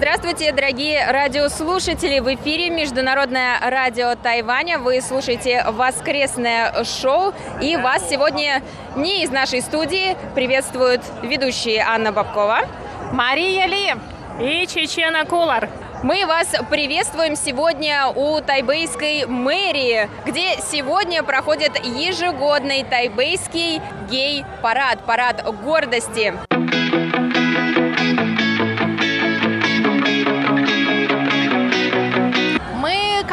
Здравствуйте, дорогие радиослушатели! В эфире Международное радио Тайваня. Вы слушаете воскресное шоу. И вас сегодня не из нашей студии приветствуют ведущие Анна Бабкова, Мария Ли и Чечена Кулар. Мы вас приветствуем сегодня у тайбейской мэрии, где сегодня проходит ежегодный тайбейский гей-парад, парад гордости.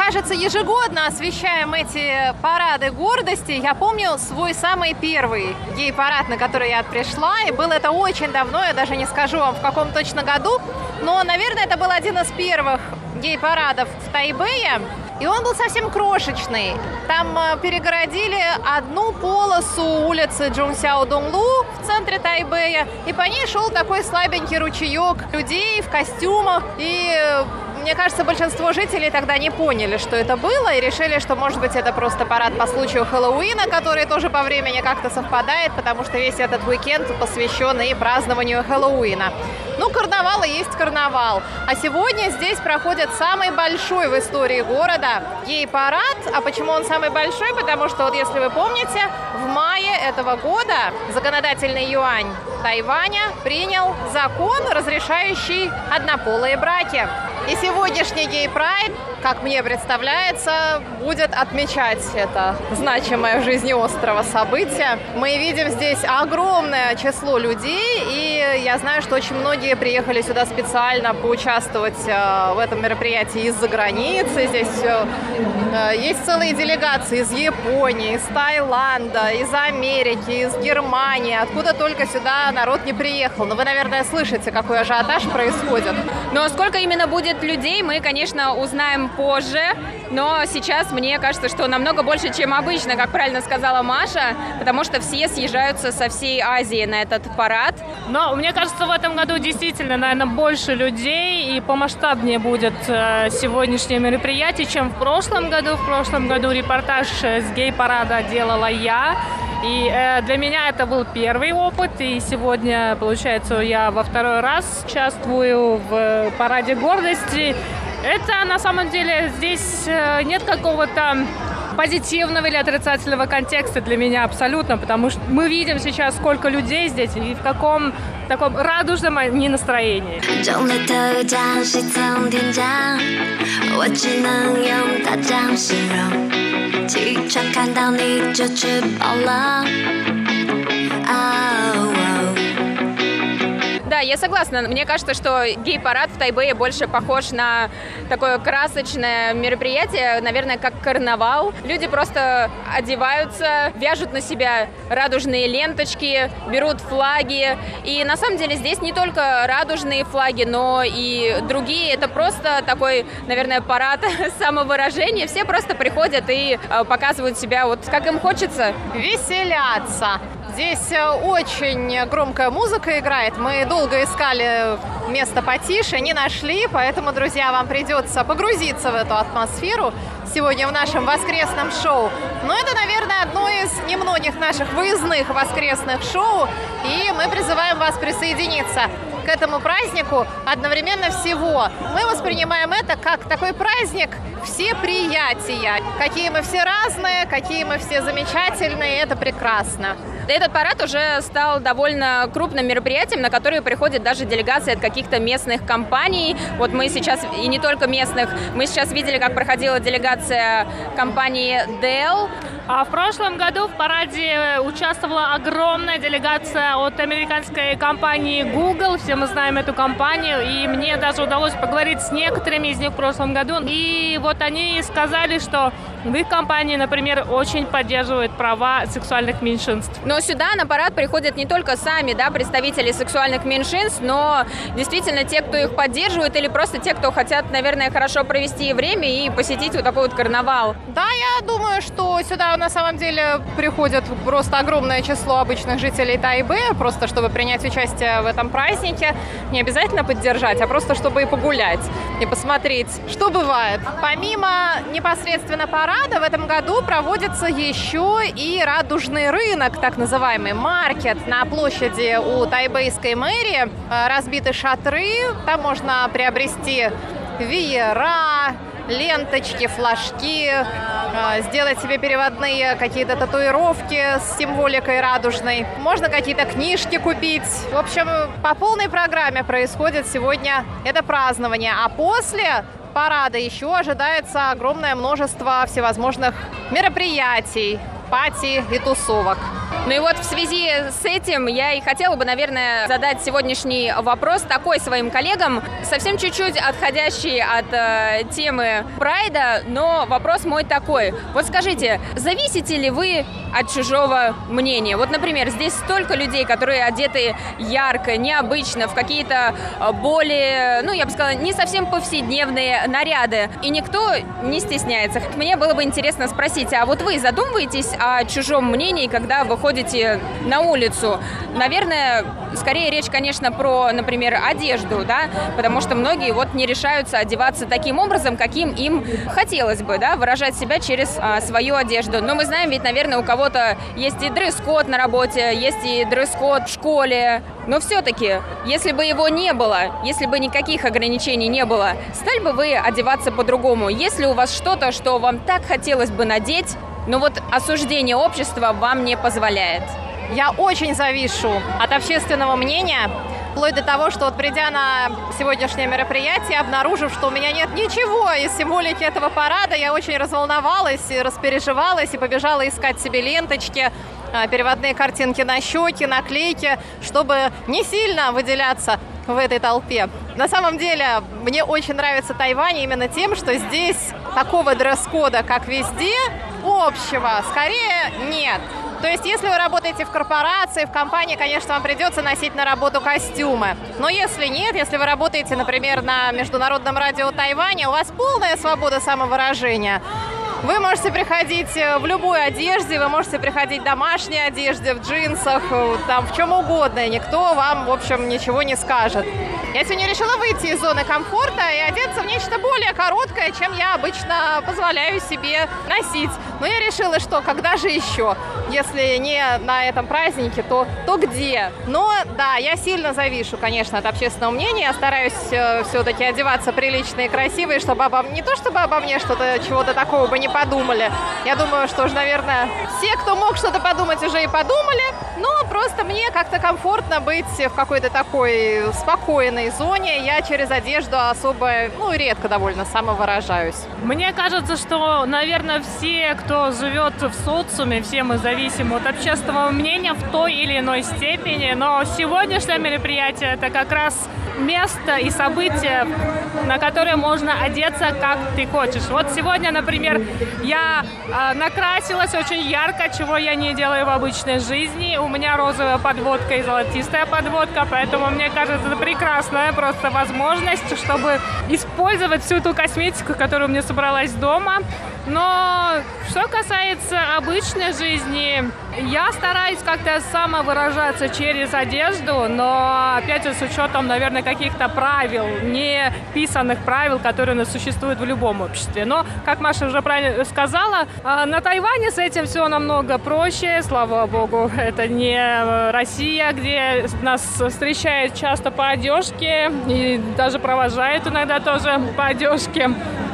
Кажется, ежегодно освещаем эти парады гордости. Я помню свой самый первый гей-парад, на который я пришла, и было это очень давно, я даже не скажу вам в каком точно году, но, наверное, это был один из первых гей-парадов в Тайбэе. И он был совсем крошечный. Там э, перегородили одну полосу улицы Джунсяо Донглу в центре Тайбэя, и по ней шел такой слабенький ручеек людей в костюмах. И мне кажется, большинство жителей тогда не поняли, что это было, и решили, что, может быть, это просто парад по случаю Хэллоуина, который тоже по времени как-то совпадает, потому что весь этот уикенд посвящен и празднованию Хэллоуина. Ну, карнавал и есть карнавал. А сегодня здесь проходит самый большой в истории города гей-парад. А почему он самый большой? Потому что, вот если вы помните, в мае этого года законодательный юань Тайваня принял закон, разрешающий однополые браки. И сегодняшний гей-прайд, как мне представляется, будет отмечать это значимое в жизни острова событие. Мы видим здесь огромное число людей, и я знаю, что очень многие приехали сюда специально поучаствовать э, в этом мероприятии из-за границы. Здесь э, э, есть целые делегации из Японии, из Таиланда, из Америки, из Германии, откуда только сюда народ не приехал. Но вы, наверное, слышите, какой ажиотаж происходит. Но сколько именно будет людей, мы, конечно, узнаем позже. Но сейчас мне кажется, что намного больше, чем обычно, как правильно сказала Маша, потому что все съезжаются со всей Азии на этот парад. Но мне кажется, в этом году действительно, наверное, больше людей и помасштабнее будет э, сегодняшнее мероприятие, чем в прошлом году. В прошлом году репортаж с гей-парада делала я. И э, для меня это был первый опыт, и сегодня, получается, я во второй раз участвую в параде гордости. Это на самом деле здесь э, нет какого-то позитивного или отрицательного контекста для меня абсолютно, потому что мы видим сейчас, сколько людей здесь и в каком таком радужном они настроении. 中了头奖是从天降，我只能用大奖形容。起床看到你就吃饱了。哦 Да, я согласна. Мне кажется, что гей-парад в Тайбэе больше похож на такое красочное мероприятие, наверное, как карнавал. Люди просто одеваются, вяжут на себя радужные ленточки, берут флаги. И на самом деле здесь не только радужные флаги, но и другие. Это просто такой, наверное, парад самовыражения. Все просто приходят и э, показывают себя вот как им хочется. Веселяться. Здесь э, очень громкая музыка играет. Мы долго искали место потише, не нашли, поэтому, друзья, вам придется погрузиться в эту атмосферу сегодня в нашем воскресном шоу. Но это, наверное, одно из немногих наших выездных воскресных шоу, и мы призываем вас присоединиться к этому празднику одновременно всего. Мы воспринимаем это как такой праздник все приятия. Какие мы все разные, какие мы все замечательные, это прекрасно. Этот парад уже стал довольно крупным мероприятием, на которое приходят даже делегации от каких-то местных компаний. Вот мы сейчас, и не только местных, мы сейчас видели, как проходила делегация компании Dell. А в прошлом году в параде участвовала огромная делегация от американской компании Google. Все мы знаем эту компанию, и мне даже удалось поговорить с некоторыми из них в прошлом году. И вот они сказали, что в их компании, например, очень поддерживают права сексуальных меньшинств. Но сюда на парад приходят не только сами да, представители сексуальных меньшинств, но действительно те, кто их поддерживает, или просто те, кто хотят, наверное, хорошо провести время и посетить вот такой вот карнавал. Да, я думаю, что сюда на самом деле приходят просто огромное число обычных жителей Тайбе, просто чтобы принять участие в этом празднике. Не обязательно поддержать, а просто чтобы и погулять, и посмотреть, что бывает. Помимо непосредственно парада, в этом году проводится еще и радужный рынок, так называемый маркет на площади у тайбейской мэрии. Э, разбиты шатры, там можно приобрести веера, ленточки, флажки, э, сделать себе переводные какие-то татуировки с символикой радужной. Можно какие-то книжки купить. В общем, по полной программе происходит сегодня это празднование. А после парада еще ожидается огромное множество всевозможных мероприятий, пати и тусовок. Ну и вот в связи с этим я и хотела бы, наверное, задать сегодняшний вопрос такой своим коллегам, совсем чуть-чуть отходящий от э, темы прайда, но вопрос мой такой. Вот скажите, зависите ли вы от чужого мнения? Вот, например, здесь столько людей, которые одеты ярко, необычно, в какие-то э, более, ну, я бы сказала, не совсем повседневные наряды, и никто не стесняется. Мне было бы интересно спросить, а вот вы задумываетесь о чужом мнении, когда вы выходите на улицу. Наверное, скорее речь, конечно, про, например, одежду, да, потому что многие вот не решаются одеваться таким образом, каким им хотелось бы, да, выражать себя через а, свою одежду. Но мы знаем, ведь, наверное, у кого-то есть и дресс-код на работе, есть и дресс-код в школе, но все-таки, если бы его не было, если бы никаких ограничений не было, стали бы вы одеваться по-другому? Если у вас что-то, что вам так хотелось бы надеть, но вот осуждение общества вам не позволяет. Я очень завишу от общественного мнения, вплоть до того, что вот придя на сегодняшнее мероприятие, обнаружив, что у меня нет ничего из символики этого парада, я очень разволновалась и распереживалась и побежала искать себе ленточки, переводные картинки на щеки, наклейки, чтобы не сильно выделяться в этой толпе. На самом деле, мне очень нравится Тайвань именно тем, что здесь такого дресс-кода, как везде, общего скорее нет. То есть, если вы работаете в корпорации, в компании, конечно, вам придется носить на работу костюмы. Но если нет, если вы работаете, например, на Международном радио Тайваня, у вас полная свобода самовыражения. Вы можете приходить э, в любой одежде, вы можете приходить в домашней одежде, в джинсах, э, там в чем угодно, и никто вам, в общем, ничего не скажет. Я сегодня решила выйти из зоны комфорта и одеться в нечто более короткое, чем я обычно позволяю себе носить. Но я решила, что когда же еще? Если не на этом празднике, то, то где? Но да, я сильно завишу, конечно, от общественного мнения. Я стараюсь э, все-таки одеваться прилично и красиво, и чтобы обо не то чтобы обо мне что-то, чего-то такого бы не подумали. Я думаю, что уж, наверное, все, кто мог что-то подумать, уже и подумали. Но просто мне как-то комфортно быть в какой-то такой спокойной зоне. Я через одежду особо, ну, редко довольно самовыражаюсь. Мне кажется, что, наверное, все, кто живет в социуме, все мы зависим от общественного мнения в той или иной степени. Но сегодняшнее мероприятие это как раз место и событие, на которое можно одеться, как ты хочешь. Вот сегодня, например, я э, накрасилась очень ярко, чего я не делаю в обычной жизни. У меня розовая подводка и золотистая подводка, поэтому мне кажется, это прекрасная просто возможность, чтобы использовать всю эту косметику, которую мне собралась дома. Но что касается обычной жизни, я стараюсь как-то самовыражаться через одежду, но опять же с учетом, наверное, каких-то правил, не писанных правил, которые у нас существуют в любом обществе. Но, как Маша уже правильно сказала, а, на Тайване с этим все намного проще, слава богу. Это не Россия, где нас встречают часто по одежке и даже провожают иногда тоже по одежке.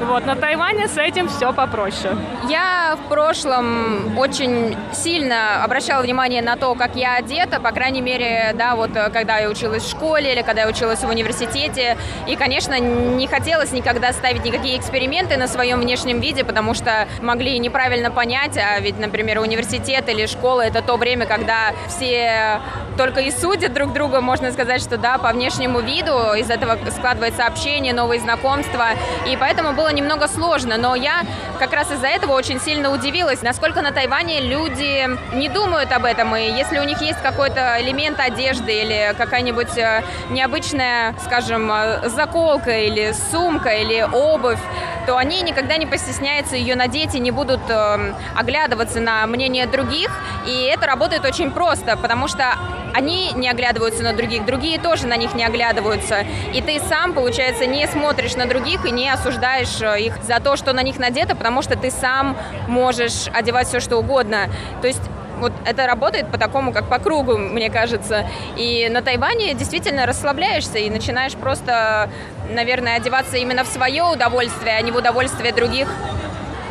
Вот, на Тайване с этим все попроще. Я в прошлом очень сильно обращала внимание на то, как я одета, по крайней мере, да, вот когда я училась в школе или когда я училась в университете. И, конечно, не хотелось никогда ставить никакие эксперименты на своем внешнем виде, потому что могли неправильно понять, а ведь, например, университет или школа – это то время, когда все только и судят друг друга, можно сказать, что да, по внешнему виду, из этого складывается общение, новые знакомства. И поэтому было немного сложно, но я как раз из-за этого очень сильно удивилась, насколько на Тайване люди не думают об этом, и если у них есть какой-то элемент одежды или какая-нибудь э, необычная, скажем, э, заколка или сумка или обувь, то они никогда не постесняются ее надеть и не будут э, оглядываться на мнение других. И это работает очень просто, потому что они не оглядываются на других, другие тоже на них не оглядываются. И ты сам, получается, не смотришь на других и не осуждаешь э, их за то, что на них надето, потому что ты сам можешь одевать все, что угодно. То есть вот это работает по такому, как по кругу, мне кажется. И на Тайване действительно расслабляешься и начинаешь просто, наверное, одеваться именно в свое удовольствие, а не в удовольствие других.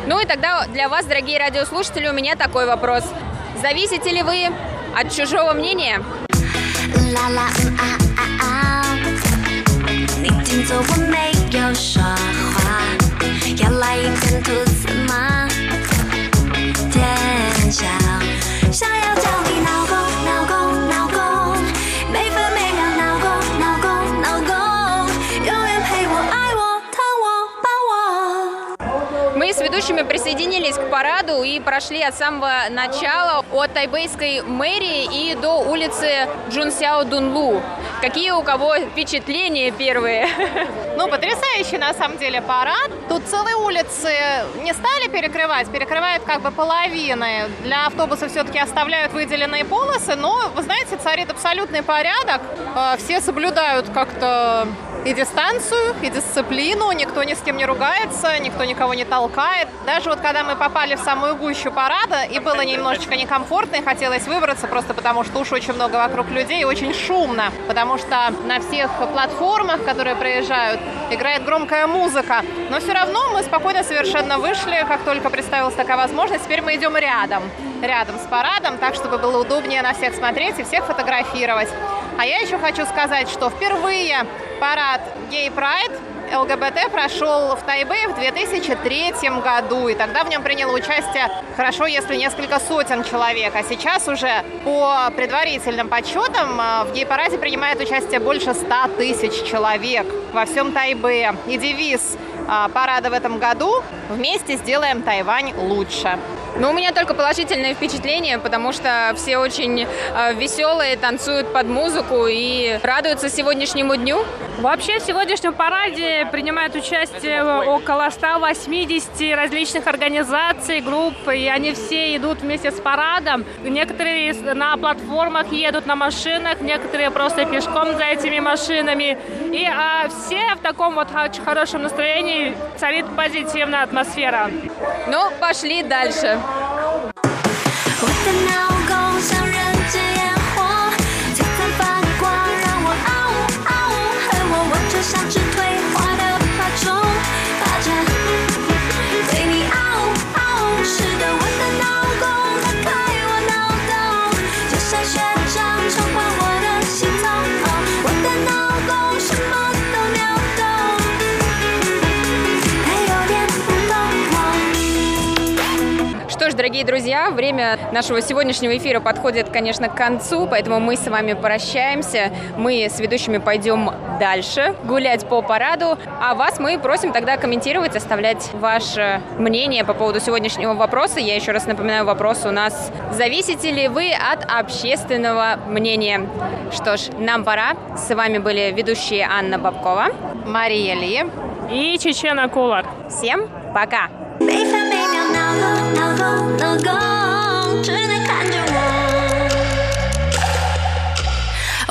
Ну и тогда для вас, дорогие радиослушатели, у меня такой вопрос. Зависите ли вы от чужого мнения? 要来一片吐司吗？天笑，想要叫你闹我。Мы с ведущими присоединились к параду и прошли от самого начала от тайбейской мэрии и до улицы Джунсяо Дунлу. Какие у кого впечатления первые? Ну, потрясающий на самом деле парад. Тут целые улицы не стали перекрывать, перекрывают как бы половины. Для автобуса все-таки оставляют выделенные полосы, но, вы знаете, царит абсолютный порядок. Э, все соблюдают как-то и дистанцию, и дисциплину, никто ни с кем не ругается, никто никого не толкает. Даже вот когда мы попали в самую гущу парада, и было немножечко некомфортно, и хотелось выбраться, просто потому что уж очень много вокруг людей, и очень шумно, потому что на всех платформах, которые проезжают, играет громкая музыка. Но все равно мы спокойно совершенно вышли, как только представилась такая возможность. Теперь мы идем рядом, рядом с парадом, так, чтобы было удобнее на всех смотреть и всех фотографировать. А я еще хочу сказать, что впервые парад Gay Pride ЛГБТ прошел в Тайбе в 2003 году, и тогда в нем приняло участие хорошо, если несколько сотен человек, а сейчас уже по предварительным подсчетам э, в гей-параде принимает участие больше 100 тысяч человек во всем Тайбе. И девиз э, парада в этом году «Вместе сделаем Тайвань лучше». Ну, у меня только положительные впечатления, потому что все очень э, веселые, танцуют под музыку и радуются сегодняшнему дню. Вообще в сегодняшнем параде принимают участие около 180 различных организаций, групп, и они все идут вместе с парадом. Некоторые на платформах едут на машинах, некоторые просто пешком за этими машинами. И а, все в таком вот очень хорошем настроении, царит позитивная атмосфера. Ну, пошли дальше. 我的脑沟像人间烟火，璀璨发光，让我嗷呜嗷呜，恨我我就像只 Ж, дорогие друзья, время нашего сегодняшнего эфира подходит, конечно, к концу, поэтому мы с вами прощаемся. Мы с ведущими пойдем дальше гулять по параду, а вас мы просим тогда комментировать, оставлять ваше мнение по поводу сегодняшнего вопроса. Я еще раз напоминаю, вопрос у нас «Зависите ли вы от общественного мнения?» Что ж, нам пора. С вами были ведущие Анна Бабкова, Мария Ли и Чечена Кулар. Всем пока! 每分每秒闹钟闹钟闹钟，只能看着我。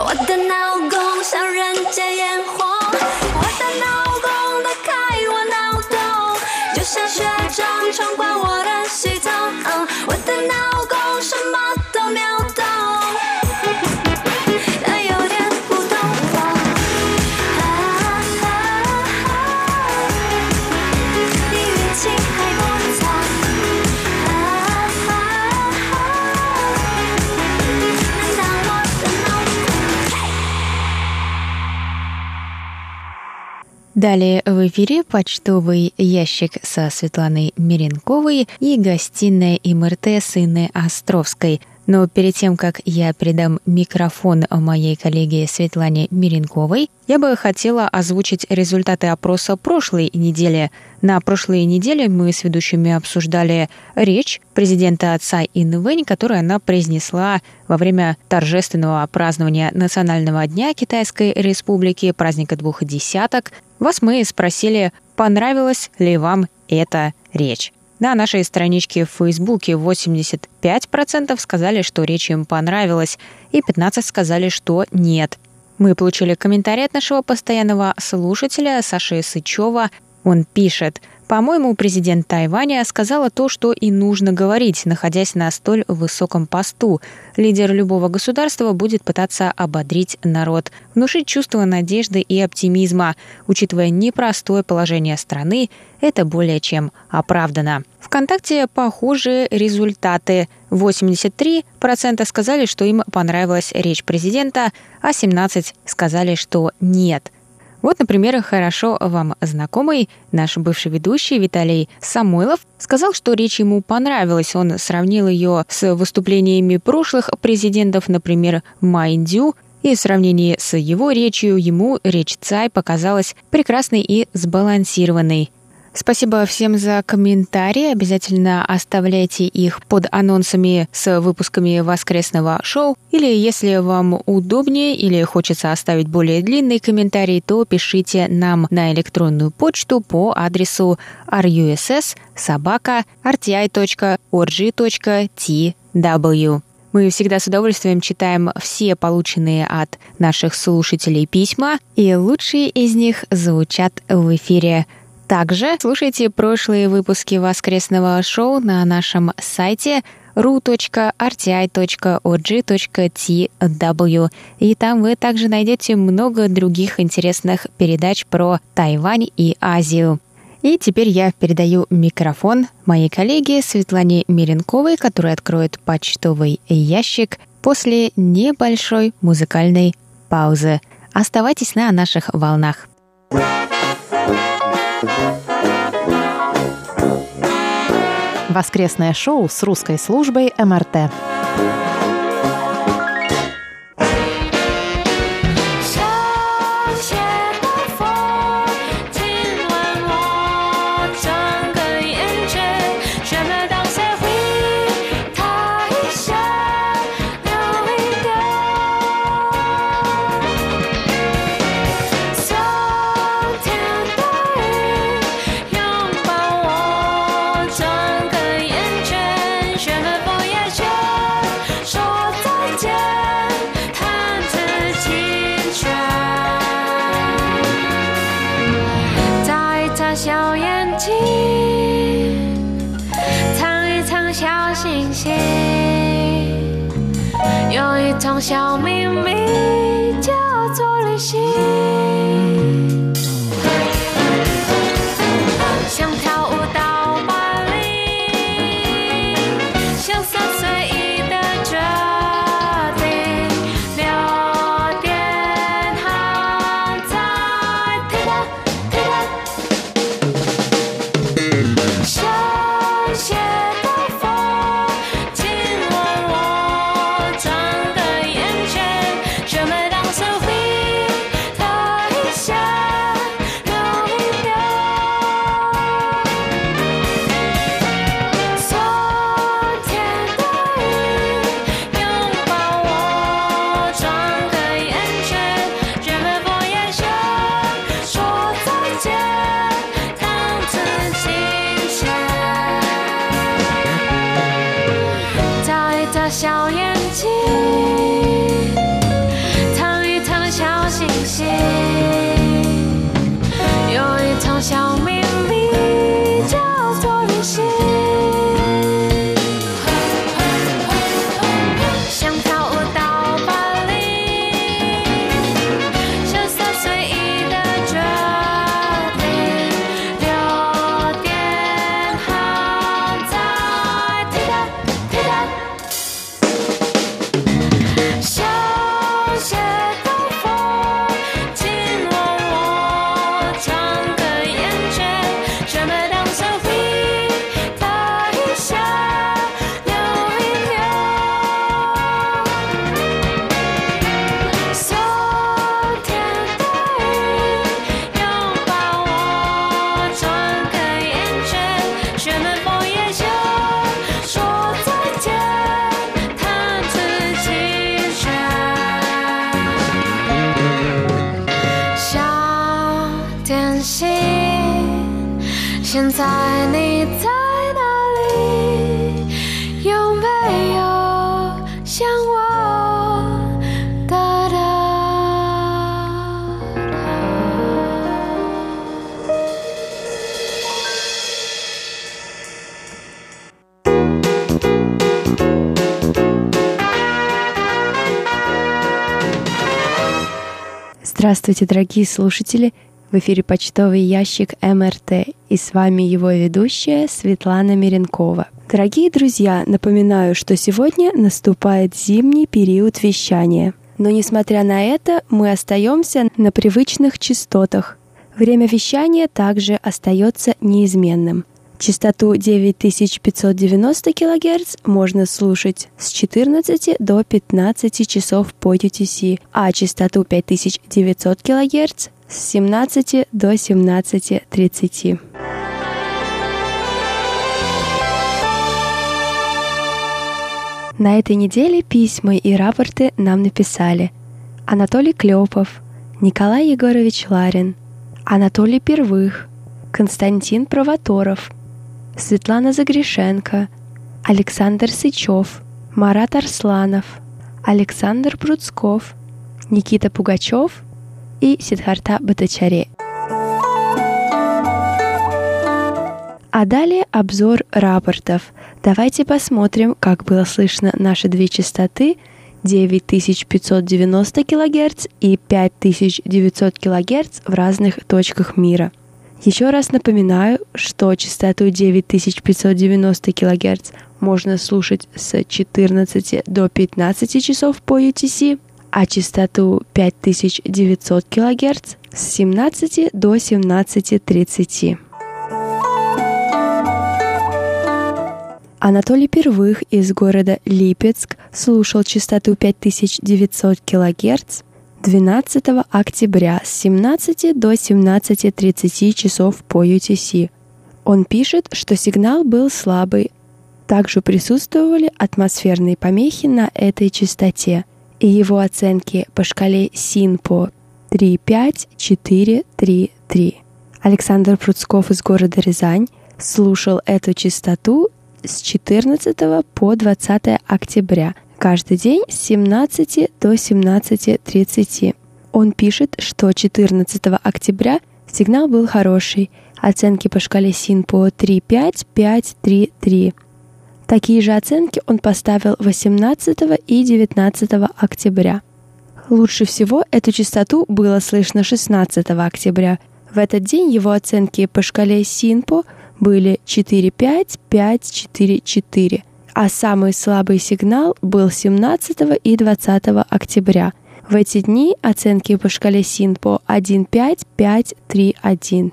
我的脑洞像人间烟火，我的脑洞打开我脑洞，就像学长闯关我的系统。我的脑 Далее в эфире почтовый ящик со Светланой Миренковой и гостиная МРТ с Инной Островской. Но перед тем, как я передам микрофон моей коллеге Светлане Миренковой, я бы хотела озвучить результаты опроса прошлой недели. На прошлой неделе мы с ведущими обсуждали речь президента Цай Инвэнь, которую она произнесла во время торжественного празднования Национального дня Китайской Республики, праздника двух десяток. Вас мы спросили, понравилась ли вам эта речь. На нашей страничке в Фейсбуке 85% сказали, что речь им понравилась, и 15% сказали, что нет. Мы получили комментарий от нашего постоянного слушателя Саши Сычева. Он пишет – по-моему, президент Тайваня сказала то, что и нужно говорить, находясь на столь высоком посту. Лидер любого государства будет пытаться ободрить народ, внушить чувство надежды и оптимизма. Учитывая непростое положение страны, это более чем оправдано. Вконтакте похожие результаты. 83% сказали, что им понравилась речь президента, а 17% сказали, что нет – вот, например, хорошо вам знакомый наш бывший ведущий Виталий Самойлов сказал, что речь ему понравилась. Он сравнил ее с выступлениями прошлых президентов, например, Майндю, и в сравнении с его речью ему речь Цай показалась прекрасной и сбалансированной. Спасибо всем за комментарии. Обязательно оставляйте их под анонсами с выпусками воскресного шоу. Или если вам удобнее или хочется оставить более длинный комментарий, то пишите нам на электронную почту по адресу russ собака rti.org.tw. Мы всегда с удовольствием читаем все полученные от наших слушателей письма, и лучшие из них звучат в эфире – также слушайте прошлые выпуски воскресного шоу на нашем сайте ru.rti.org.tw. И там вы также найдете много других интересных передач про Тайвань и Азию. И теперь я передаю микрофон моей коллеге Светлане Миренковой, которая откроет почтовый ящик после небольшой музыкальной паузы. Оставайтесь на наших волнах. Воскресное шоу с русской службой МРТ. 小眼睛，藏一藏小星星。Здравствуйте, дорогие слушатели! В эфире почтовый ящик МРТ и с вами его ведущая Светлана Миренкова. Дорогие друзья, напоминаю, что сегодня наступает зимний период вещания. Но несмотря на это, мы остаемся на привычных частотах. Время вещания также остается неизменным. Частоту 9590 кГц можно слушать с 14 до 15 часов по UTC, а частоту 5900 кГц с 17 до 17.30. На этой неделе письма и рапорты нам написали Анатолий Клепов, Николай Егорович Ларин, Анатолий Первых, Константин Провоторов, Светлана Загрешенко, Александр Сычев, Марат Арсланов, Александр Пруцков, Никита Пугачев и Сидхарта Батачаре. А далее обзор рапортов. Давайте посмотрим, как было слышно наши две частоты 9590 кГц и 5900 кГц в разных точках мира. Еще раз напоминаю, что частоту 9590 кГц можно слушать с 14 до 15 часов по UTC, а частоту 5900 кГц с 17 до 17.30. Анатолий Первых из города Липецк слушал частоту 5900 кГц 12 октября с 17 до 17.30 часов по UTC. Он пишет, что сигнал был слабый. Также присутствовали атмосферные помехи на этой частоте, и его оценки по шкале СИНПО 35433. Александр Пруцков из города Рязань слушал эту частоту с 14 по 20 октября, каждый день с 17 до 17.30. Он пишет, что 14 октября сигнал был хороший, оценки по шкале СИН по 3.5.5.3.3. Такие же оценки он поставил 18 и 19 октября. Лучше всего эту частоту было слышно 16 октября. В этот день его оценки по шкале СИНПО были 4,5, 5, 4, 4, а самый слабый сигнал был 17 и 20 октября. В эти дни оценки по шкале СИНПО 1,5, 5, 3, 1.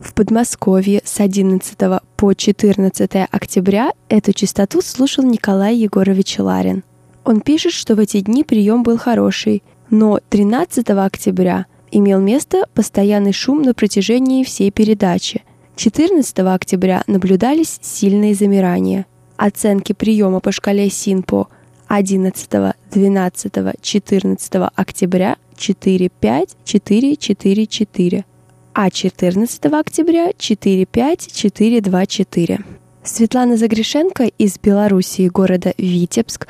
В Подмосковье с 11 по 14 октября эту частоту слушал Николай Егорович Ларин. Он пишет, что в эти дни прием был хороший, но 13 октября имел место постоянный шум на протяжении всей передачи – 14 октября наблюдались сильные замирания. Оценки приема по шкале СИНПО 11, 12, 14 октября 4, 5, 4, 4, 4, а 14 октября 4, 5, 4, 2, 4. Светлана Загрешенко из Белоруссии, города Витебск,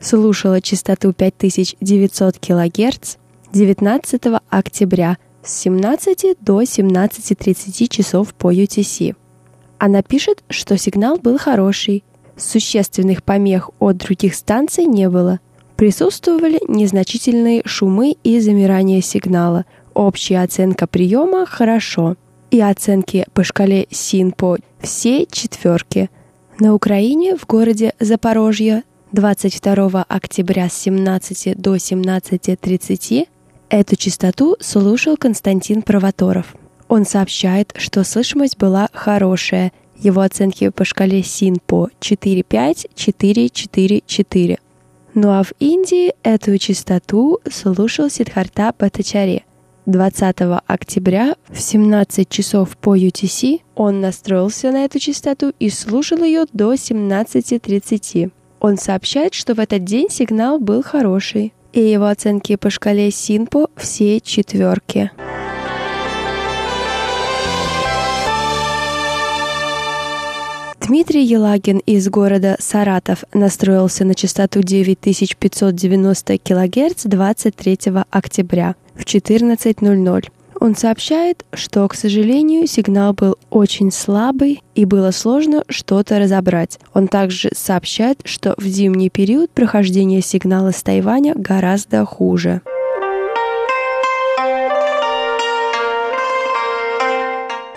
слушала частоту 5900 кГц 19 октября – с 17 до 17.30 часов по UTC. Она пишет, что сигнал был хороший, существенных помех от других станций не было. Присутствовали незначительные шумы и замирание сигнала. Общая оценка приема «хорошо» и оценки по шкале СИНПО все четверки. На Украине в городе Запорожье 22 октября с 17 до 17.30 Эту частоту слушал Константин Провоторов. Он сообщает, что слышимость была хорошая. Его оценки по шкале СИНПО 4,5, 4,4,4. Ну а в Индии эту частоту слушал Сидхарта Батачари. 20 октября в 17 часов по UTC он настроился на эту частоту и слушал ее до 17.30. Он сообщает, что в этот день сигнал был хороший и его оценки по шкале Синпо все четверки. Дмитрий Елагин из города Саратов настроился на частоту 9590 кГц 23 октября в 14.00. Он сообщает, что, к сожалению, сигнал был очень слабый и было сложно что-то разобрать. Он также сообщает, что в зимний период прохождение сигнала с Тайваня гораздо хуже.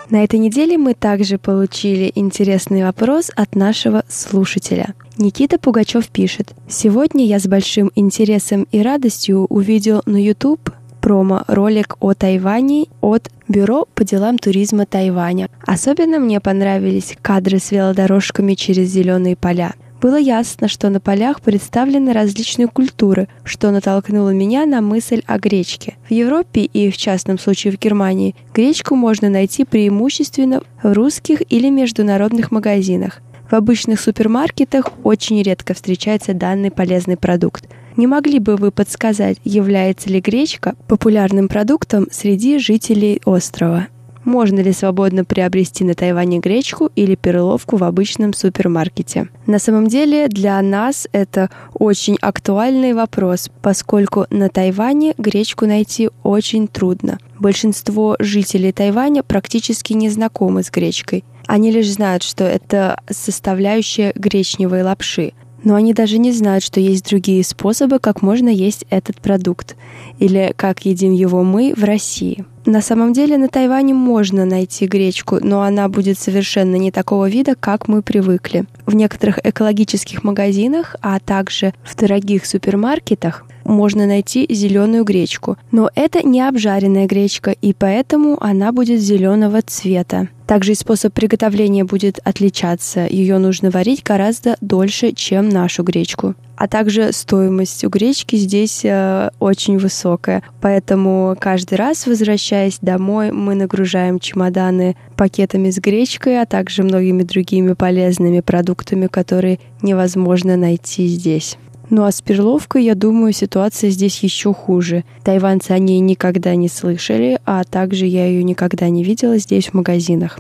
На этой неделе мы также получили интересный вопрос от нашего слушателя. Никита Пугачев пишет. «Сегодня я с большим интересом и радостью увидел на YouTube промо-ролик о Тайване от Бюро по делам туризма Тайваня. Особенно мне понравились кадры с велодорожками через зеленые поля. Было ясно, что на полях представлены различные культуры, что натолкнуло меня на мысль о гречке. В Европе и, в частном случае, в Германии, гречку можно найти преимущественно в русских или международных магазинах. В обычных супермаркетах очень редко встречается данный полезный продукт. Не могли бы вы подсказать, является ли гречка популярным продуктом среди жителей острова? Можно ли свободно приобрести на Тайване гречку или перловку в обычном супермаркете? На самом деле для нас это очень актуальный вопрос, поскольку на Тайване гречку найти очень трудно. Большинство жителей Тайваня практически не знакомы с гречкой. Они лишь знают, что это составляющая гречневой лапши, но они даже не знают, что есть другие способы, как можно есть этот продукт, или как едим его мы в России. На самом деле на Тайване можно найти гречку, но она будет совершенно не такого вида, как мы привыкли. В некоторых экологических магазинах, а также в дорогих супермаркетах можно найти зеленую гречку. Но это не обжаренная гречка, и поэтому она будет зеленого цвета. Также и способ приготовления будет отличаться. Ее нужно варить гораздо дольше, чем нашу гречку. А также стоимость у гречки здесь э, очень высокая. Поэтому каждый раз, возвращаясь домой, мы нагружаем чемоданы пакетами с гречкой, а также многими другими полезными продуктами, которые невозможно найти здесь. Ну а с перловкой, я думаю, ситуация здесь еще хуже. Тайванцы о ней никогда не слышали, а также я ее никогда не видела здесь в магазинах.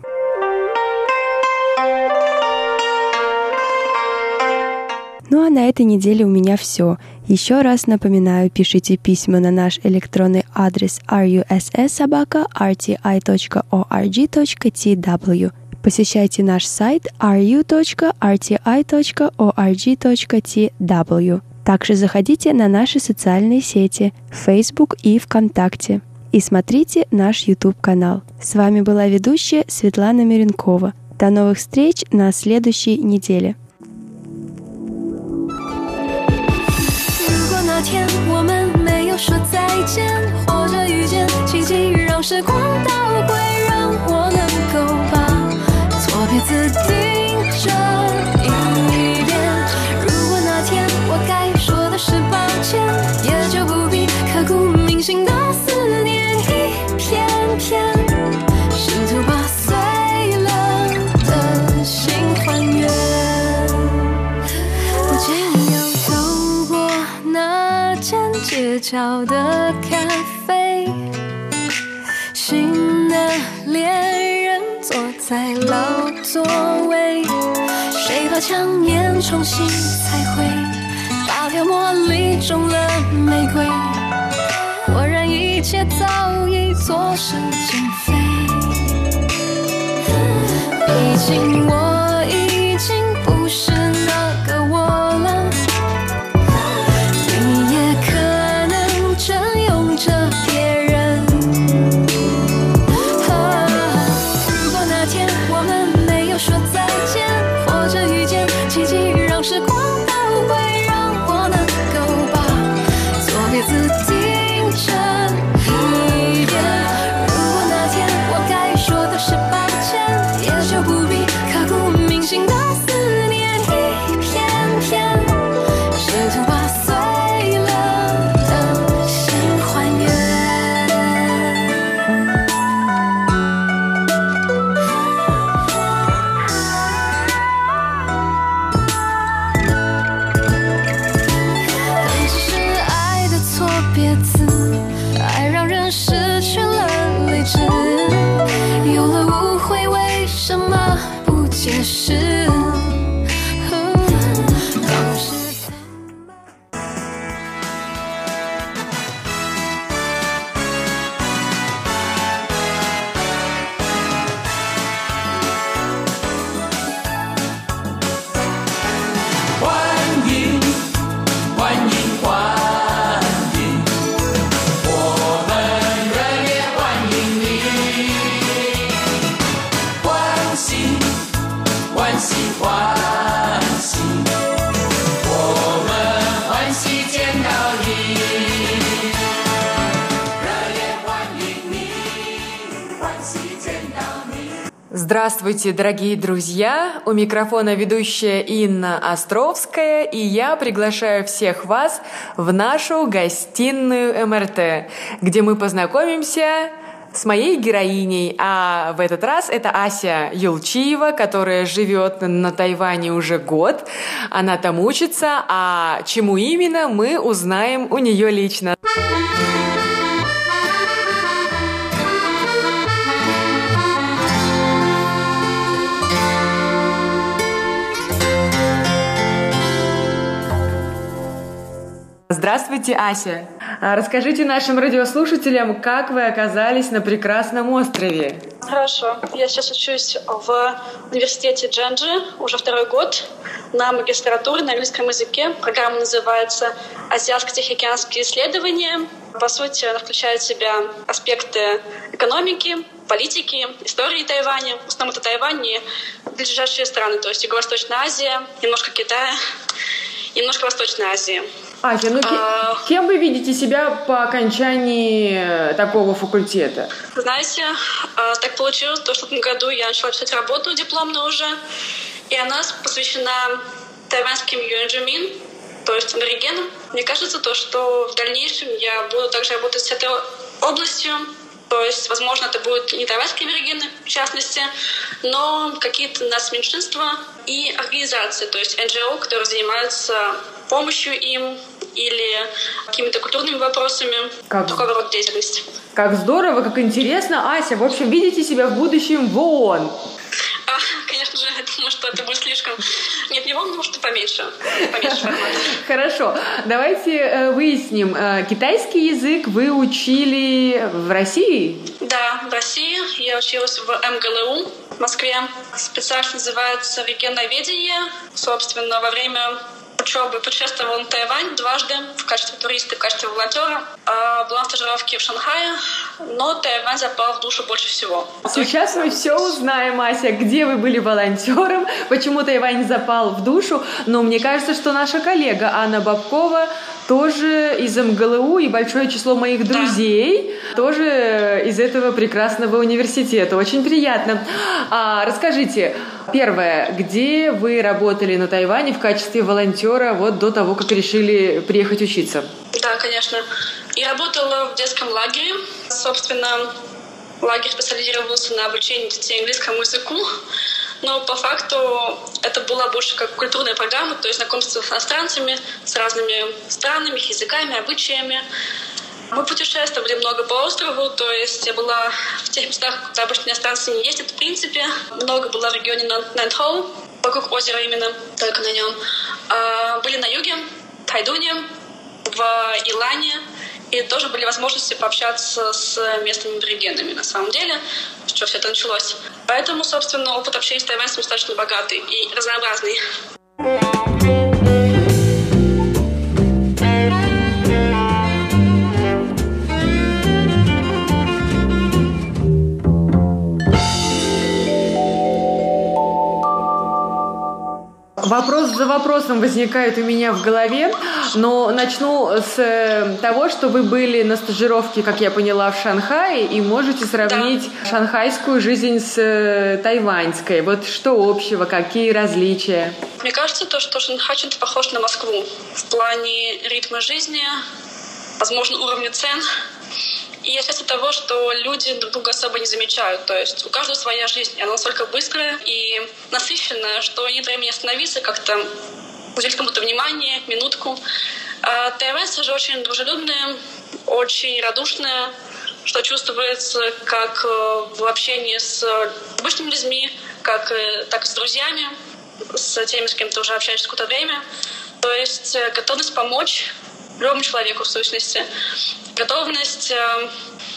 Ну а на этой неделе у меня все. Еще раз напоминаю, пишите письма на наш электронный адрес russsobaka.rti.org.tw. Посещайте наш сайт ru.rti.org.tw. Также заходите на наши социальные сети Facebook и ВКонтакте и смотрите наш YouTube-канал. С вами была ведущая Светлана Миренкова. До новых встреч на следующей неделе. 天我们没有说再见，或者遇见奇迹，让时光倒回，让我能够把错 别自盯着。生气。Здравствуйте, дорогие друзья! У микрофона ведущая Инна Островская, и я приглашаю всех вас в нашу гостиную МРТ, где мы познакомимся с моей героиней. А в этот раз это Ася Юлчиева, которая живет на Тайване уже год. Она там учится, а чему именно мы узнаем у нее лично. Здравствуйте, Ася. А расскажите нашим радиослушателям, как вы оказались на прекрасном острове. Хорошо. Я сейчас учусь в университете Джанджи уже второй год на магистратуре на английском языке. Программа называется «Азиатско-тихоокеанские исследования». По сути, она включает в себя аспекты экономики, политики, истории Тайваня. В основном это Тайвань и ближайшие страны, то есть Юго-Восточная Азия, немножко Китая, немножко Восточной Азии. Ася, ну а... кем вы видите себя по окончании такого факультета? Знаете, а, так получилось, что в этом году я начала писать работу дипломную уже, и она посвящена тайваньским юэнджумин, то есть аборигенам. Мне кажется, то, что в дальнейшем я буду также работать с этой областью, то есть, возможно, это будут не тайваньские аборигены, в частности, но какие-то нас меньшинства и организации, то есть НГО, которые занимаются помощью им или какими-то культурными вопросами. Как... Такого рода деятельность. Как здорово, как интересно. Ася, в общем, видите себя в будущем в ООН? А, конечно же, я думаю, что это будет слишком... Нет, не ООН, потому что поменьше. Поменьше формата. Хорошо. Давайте э, выясним. Э, китайский язык вы учили в России? Да, в России. Я училась в МГЛУ в Москве. Специально называется регионоведение. Собственно, во время учебы путешествовала на Тайвань дважды в качестве туриста, в качестве волонтера. А, была на стажировке в Шанхае, но Тайвань запал в душу больше всего. Сейчас мы все узнаем, Ася, где вы были волонтером, почему Тайвань запал в душу. Но мне кажется, что наша коллега Анна Бабкова тоже из МГЛУ, и большое число моих друзей да. тоже из этого прекрасного университета. Очень приятно. А, расскажите, первое, где вы работали на Тайване в качестве волонтера вот до того, как решили приехать учиться? Да, конечно. Я работала в детском лагере. Собственно, лагерь специализировался на обучении детей английскому языку но по факту это была больше как культурная программа, то есть знакомство с иностранцами, с разными странами, языками, обычаями. Мы путешествовали много по острову, то есть я была в тех местах, куда обычно иностранцы не ездят, в принципе. Много была в регионе Нантхоу, вокруг озера именно, только на нем. А, были на юге, в Тайдуне, в Илане, и тоже были возможности пообщаться с местными аборигенами на самом деле, что все это началось. Поэтому, собственно, опыт общения с тайваньцами достаточно богатый и разнообразный. Вопрос за вопросом возникает у меня в голове, но начну с э, того, что вы были на стажировке, как я поняла, в Шанхае, и можете сравнить да. шанхайскую жизнь с э, тайваньской. Вот что общего, какие различия? Мне кажется, то, что Шанхай чем-то похож на Москву в плане ритма жизни, возможно, уровня цен. И из того, что люди друг друга особо не замечают. То есть у каждого своя жизнь, она настолько быстрая и насыщенная, что нет времени остановиться, как-то уделить кому-то внимание, минутку. А тайваньцы же очень дружелюбные, очень радушные, что чувствуется как э, в общении с обычными людьми, как, э, так и с друзьями, с теми, с кем ты уже общаешься какое-то время. То есть э, готовность помочь любому человеку в сущности готовность э,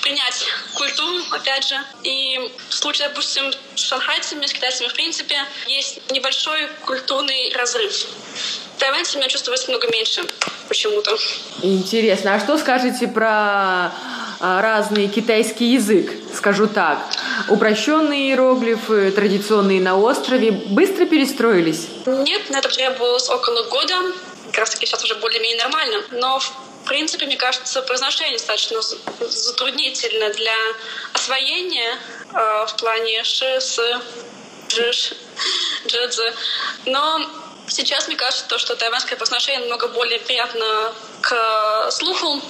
принять культуру, опять же. И в случае, допустим, с шанхайцами, с китайцами, в принципе, есть небольшой культурный разрыв. Тайваньцами я чувствую много меньше почему-то. Интересно. А что скажете про а, разный китайский язык, скажу так. Упрощенные иероглифы, традиционные на острове, быстро перестроились? Нет, на это требовалось около года. Как раз таки сейчас уже более-менее нормально. Но принципе, мне кажется, произношение достаточно затруднительно для освоения э, в плане ш, с, жиш, джидзи. Но сейчас мне кажется, то, что тайванское произношение намного более приятно к слуху,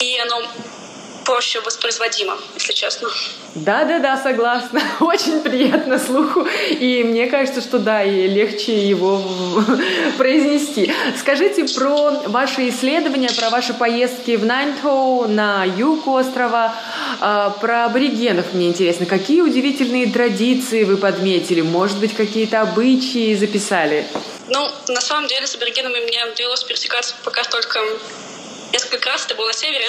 и оно проще воспроизводимо, если честно. Да-да-да, согласна. Очень приятно слуху. И мне кажется, что да, и легче его произнести. Скажите про ваши исследования, про ваши поездки в Найнтоу, на юг острова, а, про аборигенов мне интересно. Какие удивительные традиции вы подметили? Может быть, какие-то обычаи записали? Ну, на самом деле с аборигенами мне довелось пересекаться пока только несколько раз, это было на севере,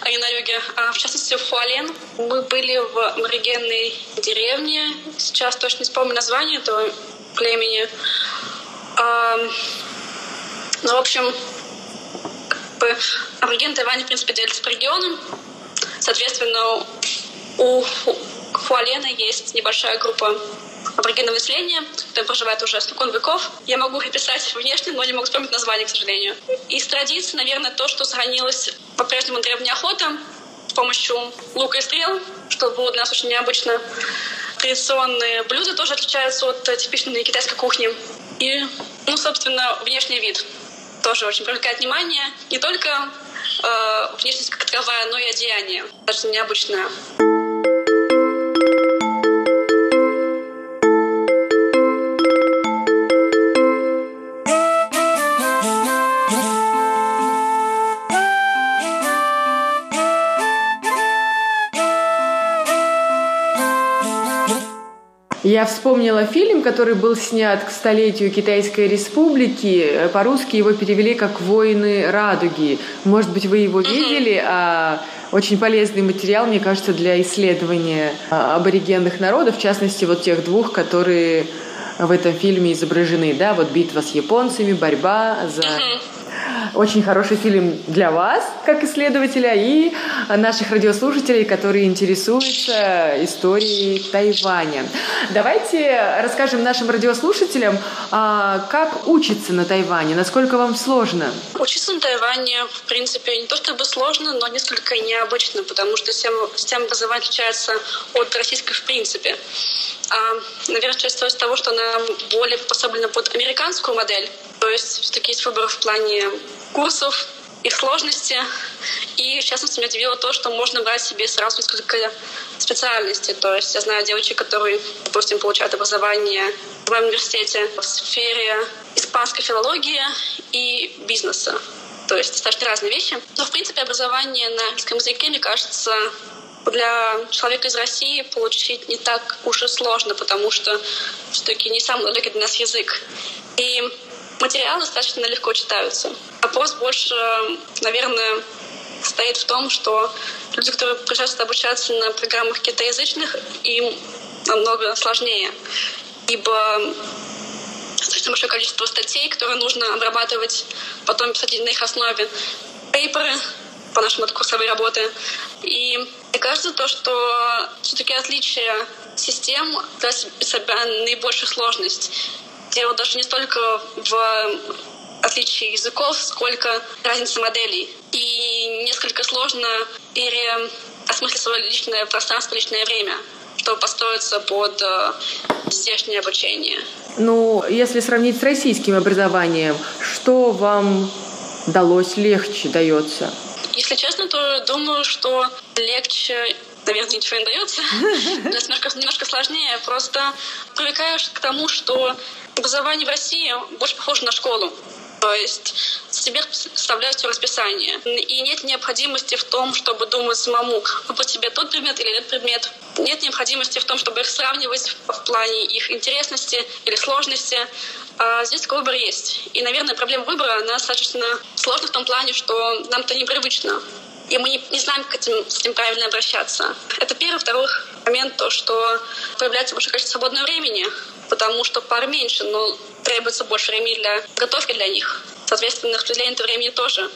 а не на юге. А, в частности, в Хуален. Мы были в аборигенной деревне. Сейчас точно не вспомню название этого племени. А, ну, в общем, как бы, Тайваня, в принципе, делится по регионам. Соответственно, у Хуалена есть небольшая группа аборигенного населения, там проживает уже спокон веков. Я могу описать внешне, но не могу вспомнить название, к сожалению. Из традиций, наверное, то, что сохранилось по-прежнему древняя охота с помощью лука и стрел, что было для нас очень необычно. Традиционные блюда тоже отличаются от типичной китайской кухни. И, ну, собственно, внешний вид тоже очень привлекает внимание. Не только э, внешность как таковая, но и одеяние. Даже необычное. Я вспомнила фильм, который был снят к столетию Китайской Республики. По-русски его перевели как «Воины радуги». Может быть, вы его видели? А очень полезный материал, мне кажется, для исследования а, аборигенных народов, в частности, вот тех двух, которые в этом фильме изображены, да, вот битва с японцами, борьба за очень хороший фильм для вас, как исследователя, и наших радиослушателей, которые интересуются историей Тайваня. Давайте расскажем нашим радиослушателям, а, как учиться на Тайване, насколько вам сложно? Учиться на Тайване, в принципе, не то чтобы сложно, но несколько необычно, потому что система, образования отличается от российской в принципе. А, наверное, часть того, что она более приспособлена под американскую модель, то есть все-таки есть выбор в плане курсов, их сложности. И, в частности, меня удивило то, что можно брать себе сразу несколько специальностей. То есть я знаю девочек, которые, допустим, получают образование в моем университете в сфере испанской филологии и бизнеса. То есть достаточно разные вещи. Но, в принципе, образование на английском языке, мне кажется, для человека из России получить не так уж и сложно, потому что все-таки не самый далекий для нас язык. И материалы достаточно легко читаются. Вопрос больше, наверное, стоит в том, что люди, которые приезжают обучаться на программах китаязычных, им намного сложнее, ибо достаточно большое количество статей, которые нужно обрабатывать, потом писать на их основе пейперы, по-нашему это курсовые работы. И мне кажется, то, что все-таки отличие систем для себя наибольшую сложность. Дело даже не столько в отличии языков, сколько разницы моделей. И несколько сложно переосмыслить свое личное пространство, личное время, чтобы построиться под э, здешнее обучение. Ну, если сравнить с российским образованием, что вам далось легче, дается? Если честно, то думаю, что легче наверное, ничего не дается. немножко, немножко сложнее. Просто привыкаешь к тому, что образование в России больше похоже на школу. То есть себе составляют все расписание. И нет необходимости в том, чтобы думать самому, выбрать себе тот предмет или этот предмет. Нет необходимости в том, чтобы их сравнивать в плане их интересности или сложности. А здесь выбор есть. И, наверное, проблема выбора, она достаточно сложна в том плане, что нам это непривычно. И мы не, знаем, как этим, с этим правильно обращаться. Это первый. Второй момент, то, что появляется большое количество свободного времени, потому что пар меньше, но требуется больше времени для готовки для них. Соответственно, распределение этого времени тоже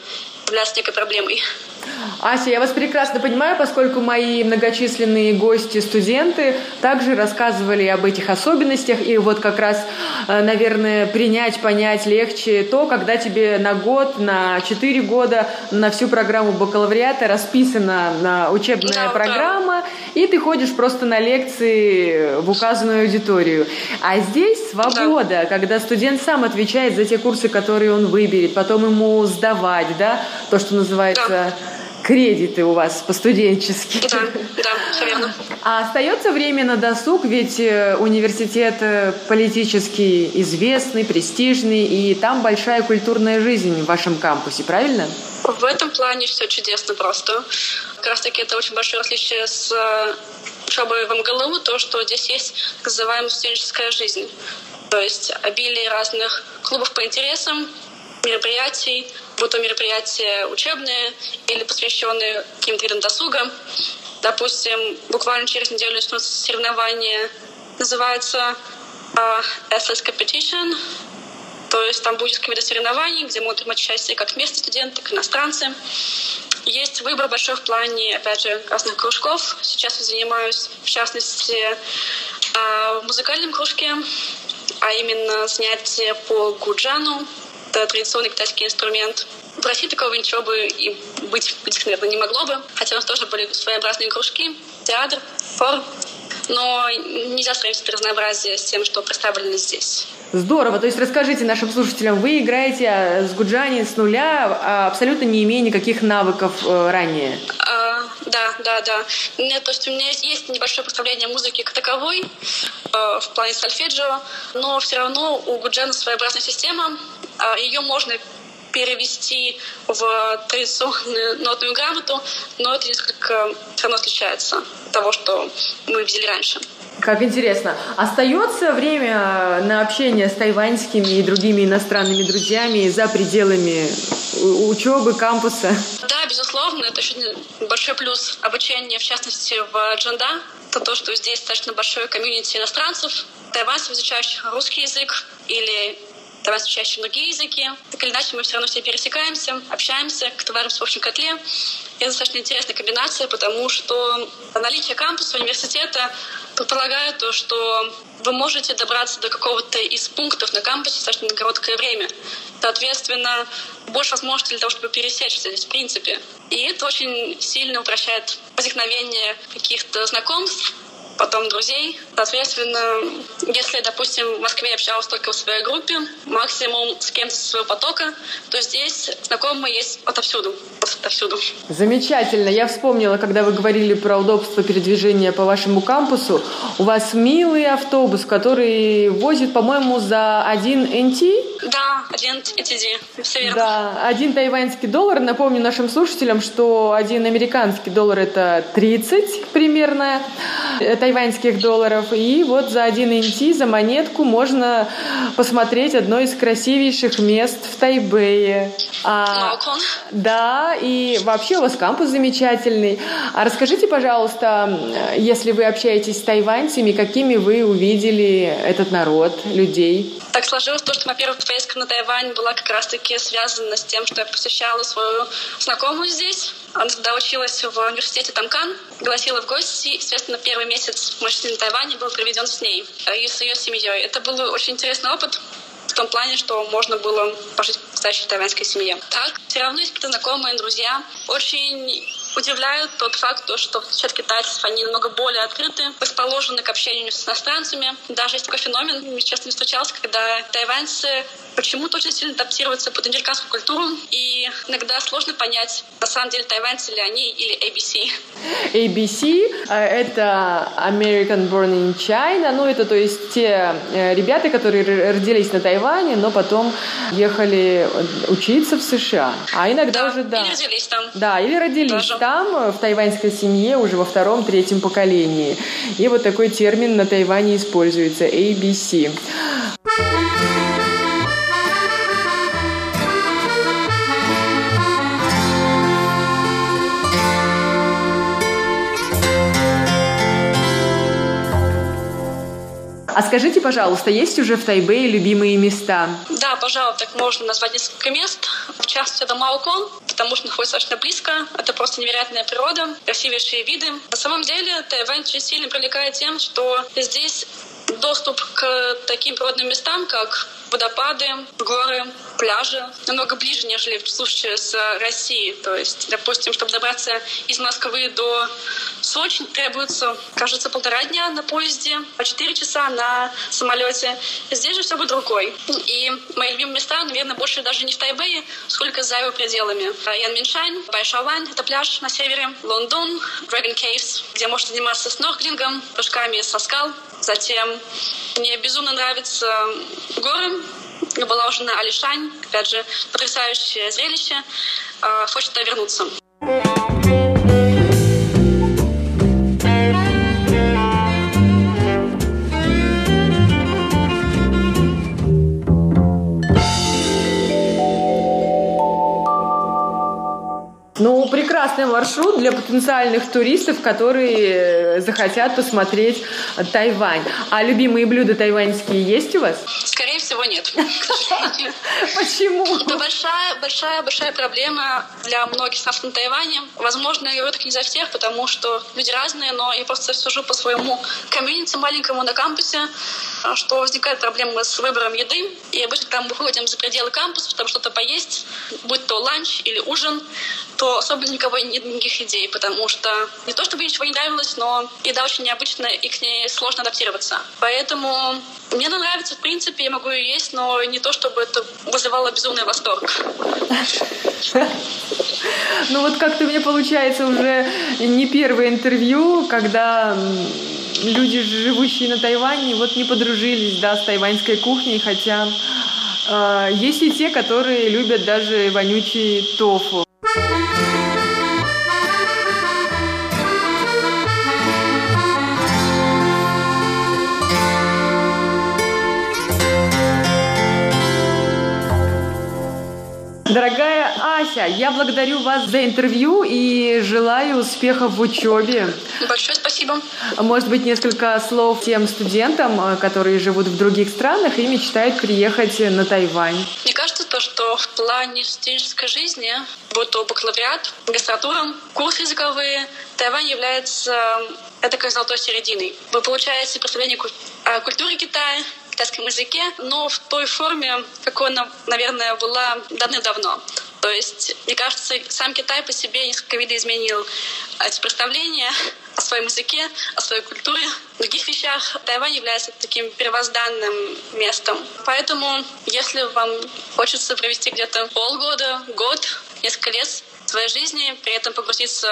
является некой проблемой. Ася, я вас прекрасно понимаю, поскольку мои многочисленные гости, студенты, также рассказывали об этих особенностях. И вот как раз э, наверное, принять, понять легче то, когда тебе на год, на 4 года, на всю программу бакалавриата расписана на учебная Да, программа, и ты ходишь просто на лекции в указанную аудиторию. А здесь свобода, когда студент сам отвечает за те курсы, которые он выберет, потом ему сдавать, да, то, что называется кредиты у вас по-студенчески. Да, да, все верно. А остается время на досуг, ведь э, университет э, политически известный, престижный, и там большая культурная жизнь в вашем кампусе, правильно? В этом плане все чудесно просто. Как раз таки это очень большое различие с э, учебой в МГЛУ, то, что здесь есть так называемая студенческая жизнь. То есть обилие разных клубов по интересам, мероприятий, будь то мероприятия учебные или посвященные каким-то видам досуга. Допустим, буквально через неделю начнутся соревнования, называется SS Competition, то есть там будет какие-то соревнований, где могут принимать участие как местные студенты, так и иностранцы. Есть выбор большой в плане, опять же, разных кружков. Сейчас я занимаюсь, в частности, э, в музыкальном кружке, а именно занятия по гуджану. Это традиционный китайский инструмент. В России такого ничего бы и быть, быть наверное, не могло бы. Хотя у нас тоже были своеобразные кружки, театр, хор. Но нельзя сравнить это разнообразие с тем, что представлено здесь. Здорово. То есть расскажите нашим слушателям, вы играете с Гуджани с нуля, а абсолютно не имея никаких навыков э, ранее. А, да, да, да. Нет, то есть у меня есть, небольшое представление о музыке как таковой э, в плане сольфеджио, но все равно у Гуджана своеобразная система. Э, ее можно перевести в традиционную нотную грамоту, но это несколько все равно отличается от того, что мы видели раньше. Как интересно. Остается время на общение с тайваньскими и другими иностранными друзьями за пределами учебы, кампуса? Да, безусловно, это очень большой плюс обучения, в частности, в Джанда. Это то, что здесь достаточно большое комьюнити иностранцев, тайваньцев, изучающих русский язык или тайваньцев, изучающих другие языки. Так или иначе, мы все равно все пересекаемся, общаемся, как-то варимся в общем котле. Это достаточно интересная комбинация, потому что наличие кампуса университета предполагает то, что вы можете добраться до какого-то из пунктов на кампусе в достаточно короткое время. Соответственно, больше возможностей для того, чтобы пересечься здесь в принципе. И это очень сильно упрощает возникновение каких-то знакомств, потом друзей. Соответственно, если, допустим, в Москве общалась только в своей группе, максимум с кем-то со своего потока, то здесь знакомые есть отовсюду. Отовсюду. Замечательно. Я вспомнила, когда вы говорили про удобство передвижения по вашему кампусу. У вас милый автобус, который возит, по-моему, за один NT? Да, один ETD, все верно. Да, один тайваньский доллар. Напомню нашим слушателям, что один американский доллар это 30 примерно э, тайваньских долларов. И вот за один инти, за монетку можно посмотреть одно из красивейших мест в Тайбэе. А, да, и вообще у вас кампус замечательный. А расскажите, пожалуйста, если вы общаетесь с тайваньцами, какими вы увидели этот народ, людей? Так сложилось то, что моя первая поездка на Тайвань была как раз-таки связана с тем, что я посещала свою знакомую здесь. Она тогда училась в университете Тамкан, пригласила в гости. И, Естественно, первый месяц жизни на Тайване был проведен с ней э, и с ее семьей. Это был очень интересный опыт в том плане, что можно было пожить в настоящей тайваньской семье. Так, все равно есть знакомые, друзья. Очень удивляет тот факт, то, что все-таки китайцев, они намного более открыты, расположены к общению с иностранцами. Даже есть такой феномен, мне честно не встречался, когда тайваньцы почему-то очень сильно адаптируются под американскую культуру, и иногда сложно понять, на самом деле тайваньцы ли они или ABC. ABC э, это American Born in China, ну это то есть те э, ребята, которые родились на Тайване, но потом ехали учиться в США. А иногда уже да. Или родились там. Да, или родились Даже. там, э, в тайваньской семье, уже во втором, третьем поколении. И вот такой термин на Тайване используется – ABC. А скажите, пожалуйста, есть уже в Тайбэе любимые места? Да, пожалуй, так можно назвать несколько мест. В частности, это Маокон, потому что находится достаточно близко. Это просто невероятная природа, красивейшие виды. На самом деле, Тайвань очень сильно привлекает тем, что здесь доступ к таким природным местам, как водопады, горы, пляжи намного ближе, нежели в случае с Россией. То есть, допустим, чтобы добраться из Москвы до Сочи, требуется, кажется, полтора дня на поезде, а четыре часа на самолете. Здесь же все будет рукой. И мои любимые места, наверное, больше даже не в Тайбэе, сколько за его пределами. Ян Миншань, Байшауань, это пляж на севере, Лондон, Dragon Caves, где можно заниматься снорклингом, прыжками со скал. Затем мне безумно нравятся горы, я была уже на Алишань, опять же, потрясающее зрелище. А, хочется вернуться. Ну, прекрасный маршрут для потенциальных туристов, которые захотят посмотреть Тайвань. А любимые блюда тайваньские есть у вас? Скорее всего, нет. Почему? Это большая, большая, большая проблема для многих нас на Тайване. Возможно, я говорю так не за всех, потому что люди разные, но я просто сужу по своему комьюнити маленькому на кампусе, что возникает проблема с выбором еды. И обычно, мы выходим за пределы кампуса, чтобы что-то поесть, будь то ланч или ужин, то особо никого нет никаких идей, потому что не то чтобы ничего не нравилось, но еда очень необычная, и к ней сложно адаптироваться. Поэтому мне она нравится, в принципе, я могу ее есть, но не то, чтобы это вызывало безумный восторг. Ну вот как-то мне получается уже не первое интервью, когда люди, живущие на Тайване, вот не подружились, да, с тайваньской кухней, хотя э, есть и те, которые любят даже вонючий тофу. Дорогая Ася, я благодарю вас за интервью и желаю успехов в учебе. Большое спасибо. Может быть, несколько слов тем студентам, э, которые живут в других странах и мечтают приехать на Тайвань. Мне кажется, то, что в плане студенческой жизни, будь то бакалавриат, магистратура, курсы языковые, Тайвань является этой золотой серединой. Вы получаете представление о культуре Китая, китайском языке, но в той форме, какой она, наверное, была давным-давно. То есть, мне кажется, сам Китай по себе несколько видоизменил эти представления о своем языке, о своей культуре, в других вещах. Тайвань является таким первозданным местом. Поэтому, если вам хочется провести где-то полгода, год, несколько лет своей жизни, при этом погрузиться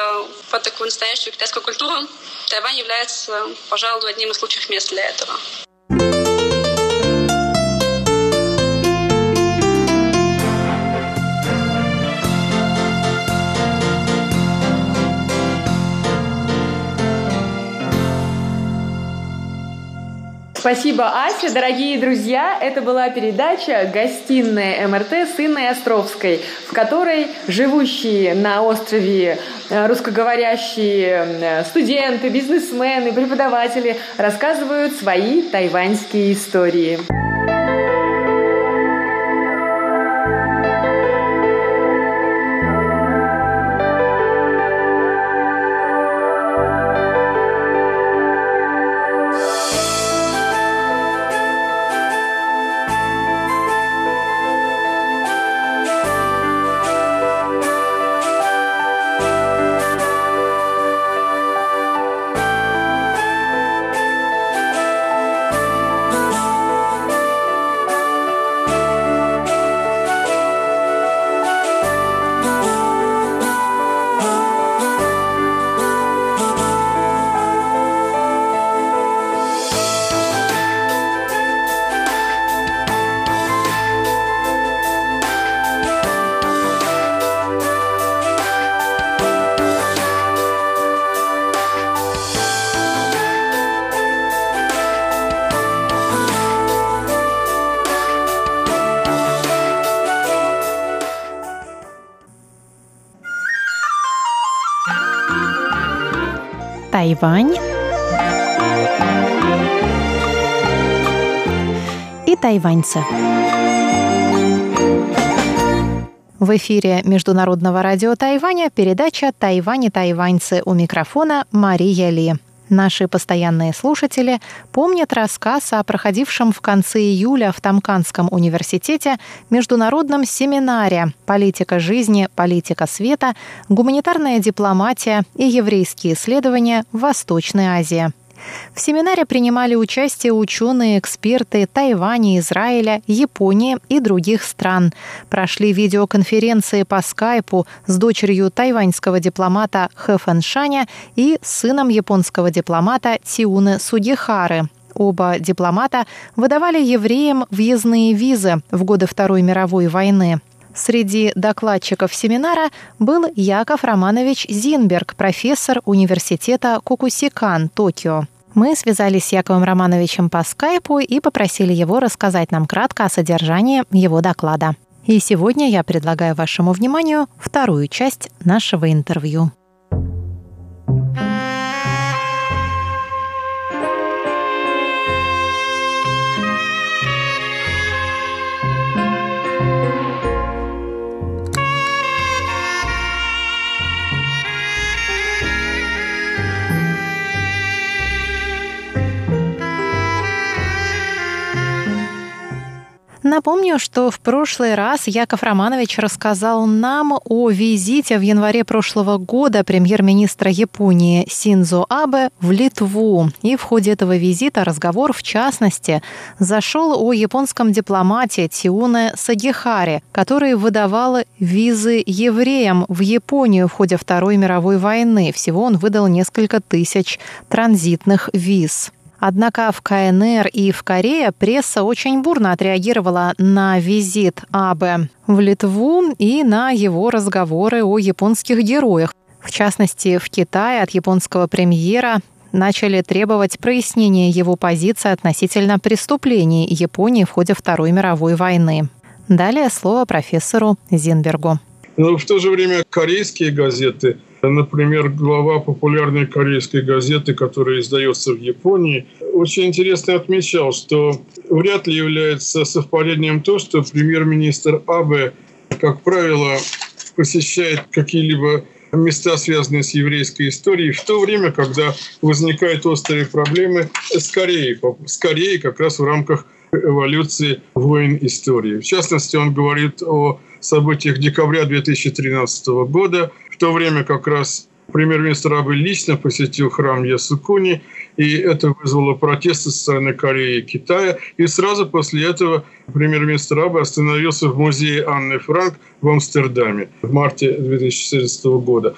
в такую настоящую китайскую культуру, Тайвань является, пожалуй, одним из лучших мест для этого. Спасибо, Ася. Дорогие друзья, это была передача «Гостиная МРТ» с Инной Островской, в которой живущие на острове э, русскоговорящие э, студенты, бизнесмены, преподаватели рассказывают свои тайваньские истории. Тайвань и тайваньцы. В эфире Международного радио Тайваня передача «Тайвань и тайваньцы» у микрофона Мария Ли. Наши постоянные слушатели помнят рассказ о проходившем в конце июля в Тамканском университете международном семинаре «Политика жизни, политика света, гуманитарная дипломатия и еврейские исследования в Восточной Азии». В семинаре принимали участие ученые, эксперты Тайваня, Израиля, Японии и других стран. Прошли видеоконференции по скайпу с дочерью тайваньского дипломата Хэ Фэншаня и сыном японского дипломата Тиуны Судихары. Оба дипломата выдавали евреям въездные визы в годы Второй мировой войны. Среди докладчиков семинара был Яков Романович Зинберг, профессор университета Кукусикан, Токио. Мы связались с Яковом Романовичем по скайпу и попросили его рассказать нам кратко о содержании его доклада. И сегодня я предлагаю вашему вниманию вторую часть нашего интервью. Напомню, что в прошлый раз Яков Романович рассказал нам о визите в январе прошлого года премьер-министра Японии Синзо Абе в Литву. И в ходе этого визита разговор, в частности, зашел о японском дипломате Тиуне Сагихаре, который выдавал визы евреям в Японию в ходе Второй мировой войны. Всего он выдал несколько тысяч транзитных виз. Однако в КНР и в Корее пресса очень бурно отреагировала на визит Абе в Литву и на его разговоры о японских героях. В частности, в Китае от японского премьера начали требовать прояснения его позиции относительно преступлений Японии в ходе Второй мировой войны. Далее слово профессору Зинбергу. Но в то же время корейские газеты Например, глава популярной корейской газеты, которая издается в Японии, очень интересно отмечал, что вряд ли является совпадением то, что премьер-министр Абе, как правило, посещает какие-либо места, связанные с еврейской историей, в то время, когда возникают острые проблемы с Кореей, с Кореей как раз в рамках эволюции войн истории. В частности, он говорит о событиях декабря 2013 года, в то время как раз премьер-министр Абы лично посетил храм Ясукуни, и это вызвало протесты со стороны Кореи и Китая. И сразу после этого премьер-министр Абы остановился в музее Анны Франк в Амстердаме в марте 2014 года.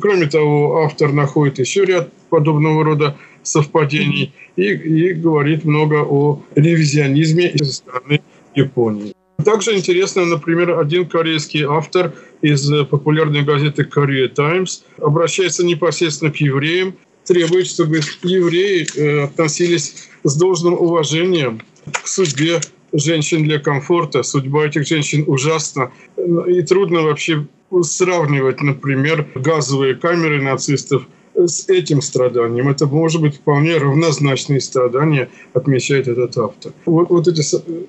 Кроме того, автор находит еще ряд подобного рода совпадений и, и говорит много о ревизионизме со стороны Японии. Также интересно, например, один корейский автор из популярной газеты Korea Times обращается непосредственно к евреям, требует, чтобы евреи э, относились с должным уважением к судьбе женщин для комфорта. Судьба этих женщин ужасна. И трудно вообще сравнивать, например, газовые камеры нацистов с этим страданием. Это может быть вполне равнозначные страдания, отмечает этот автор. Вот, вот эти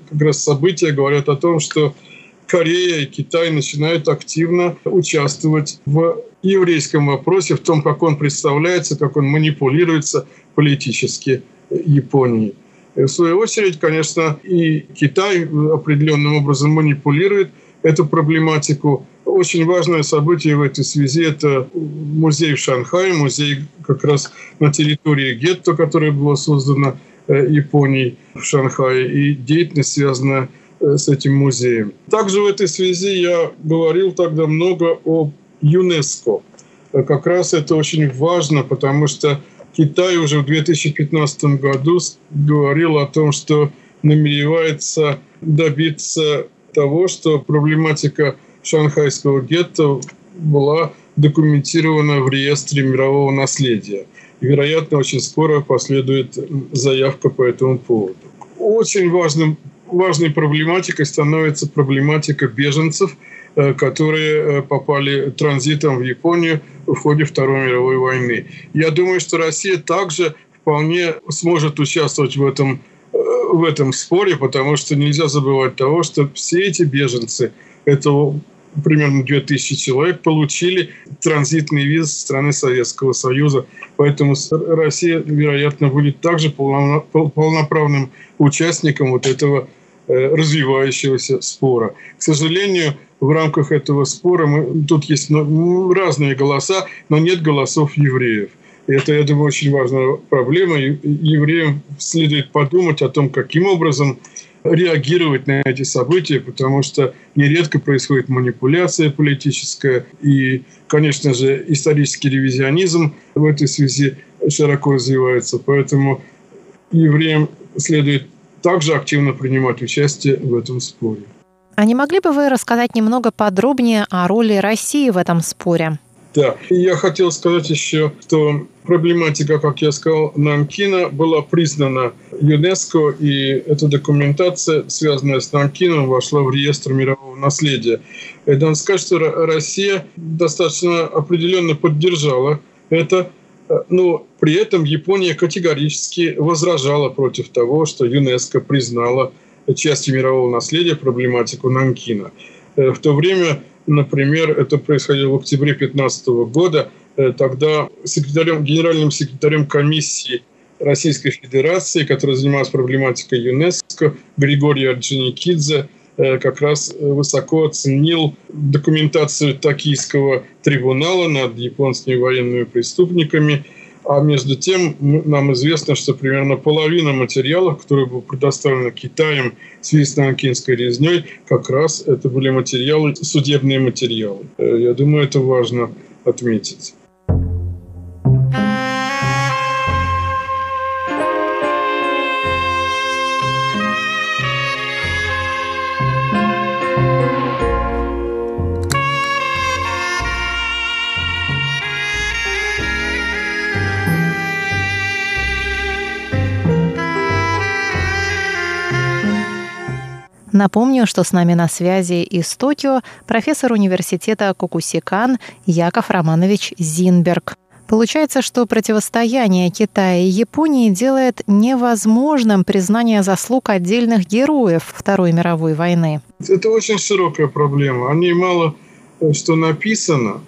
как раз события говорят о том, что Корея и Китай начинают активно участвовать в еврейском вопросе, в том, как он представляется, как он манипулируется политически Японией. В свою очередь, конечно, и Китай определенным образом манипулирует эту проблематику. Очень важное событие в этой связи – это музей в Шанхае, музей как раз на территории гетто, которое было создано э, Японией в Шанхае, и деятельность, связанная э, с этим музеем. Также в этой связи я говорил тогда много о ЮНЕСКО. Как раз это очень важно, потому что Китай уже в 2015 году говорил о том, что намеревается добиться того, что проблематика шанхайского гетто была документирована в реестре мирового наследия. Вероятно, очень скоро последует заявка по этому поводу. Очень важным, важной проблематикой становится проблематика беженцев, э, которые э, попали транзитом в Японию в ходе Второй мировой войны. Я думаю, что Россия также вполне сможет участвовать в этом в этом споре, потому что нельзя забывать того, что все эти беженцы – это примерно 2000 человек получили транзитный виз страны Советского Союза. Поэтому Россия, вероятно, будет также полноправным участником вот этого э, развивающегося спора. К сожалению, в рамках этого спора мы, тут есть ну, разные голоса, но нет голосов евреев. И это, я думаю, очень важная проблема. Евреям следует подумать о том, каким образом реагировать на эти события, потому что нередко происходит манипуляция политическая. И, конечно же, исторический ревизионизм в этой связи широко развивается. Поэтому евреям следует также активно принимать участие в этом споре. А не могли бы вы рассказать немного подробнее о роли России в этом споре? Да. И я хотел сказать еще, что проблематика, как я сказал, Нанкина была признана ЮНЕСКО, и эта документация, связанная с Нанкином, вошла в реестр мирового наследия. И надо сказать, что Россия достаточно определенно поддержала это, но при этом Япония категорически возражала против того, что ЮНЕСКО признала частью мирового наследия проблематику Нанкина. Э, в то время Например, это происходило в октябре 2015 года. Э, тогда секретарем, генеральным секретарем комиссии Российской Федерации, которая занималась проблематикой ЮНЕСКО, Григорий Орджоникидзе, как раз высоко оценил документацию Токийского трибунала над японскими военными преступниками – а между тем нам известно, что примерно половина материалов, которые были предоставлены Китаем в связи с Нанкинской резней, как раз это были материалы, судебные материалы. Э, я думаю, это важно отметить. Напомню, что с нами на связи из Токио профессор университета Кокусикан Яков Романович Зинберг. Получается, что противостояние Китая и Японии делает невозможным признание заслуг отдельных героев Второй мировой войны. Это очень широкая проблема. О ней мало э, что написано,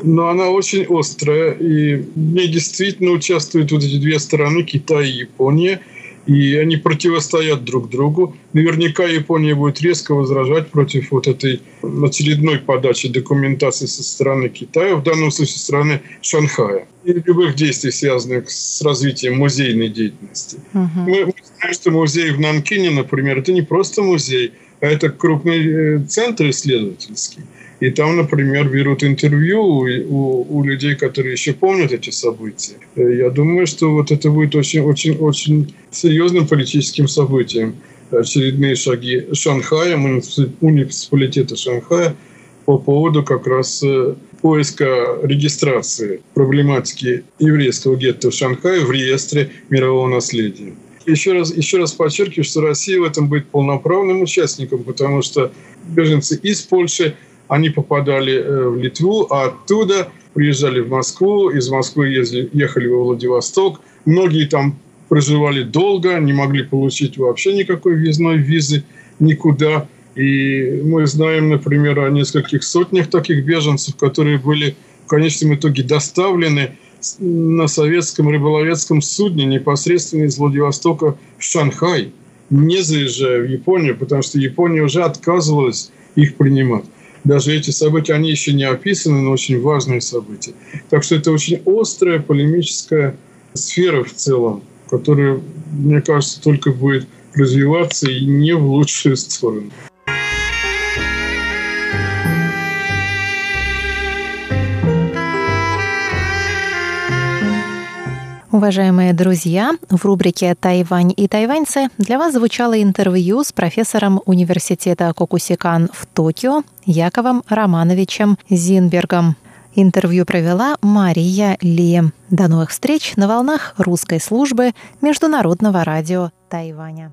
но она очень острая. И в ней действительно участвуют вот эти две стороны, Китай и Япония – и они противостоят друг другу. Наверняка Япония будет резко возражать против вот этой очередной подачи документации со стороны Китая, в данном случае со стороны Шанхая, и любых действий, связанных с развитием музейной деятельности. Uh-huh. Мы, мы знаем, что музей в Нанкине, например, это не просто музей, а это крупный э, центр исследовательский. И там, например, берут интервью у, у, у людей, которые еще помнят эти события. Э, я думаю, что вот это будет очень-очень-очень серьезным политическим событием. Очередные шаги Шанхая, муниципалитета Шанхая по поводу как раз э, поиска регистрации проблематики еврейского гетто в Шанхае в реестре мирового наследия. Еще раз, еще раз подчеркиваю, что Россия в этом будет полноправным участником, потому что беженцы из Польши, они попадали э, в Литву, а оттуда приезжали в Москву, из Москвы ездили, ехали во Владивосток. Многие там проживали долго, не могли получить вообще никакой въездной визы никуда. И мы знаем, например, о нескольких сотнях таких беженцев, которые были в конечном итоге доставлены на советском рыболовецком судне непосредственно из Владивостока в Шанхай, не заезжая в Японию, потому что Япония уже отказывалась их принимать. Даже эти события, они еще не описаны, но очень важные события. Так что это очень острая полемическая сфера в целом, которая, мне кажется, только будет развиваться и не в лучшую сторону. Уважаемые друзья, в рубрике «Тайвань и тайваньцы» для вас звучало интервью с профессором университета Кокусикан в Токио Яковом Романовичем Зинбергом. Интервью провела Мария Ли. До новых встреч на волнах русской службы Международного радио Тайваня.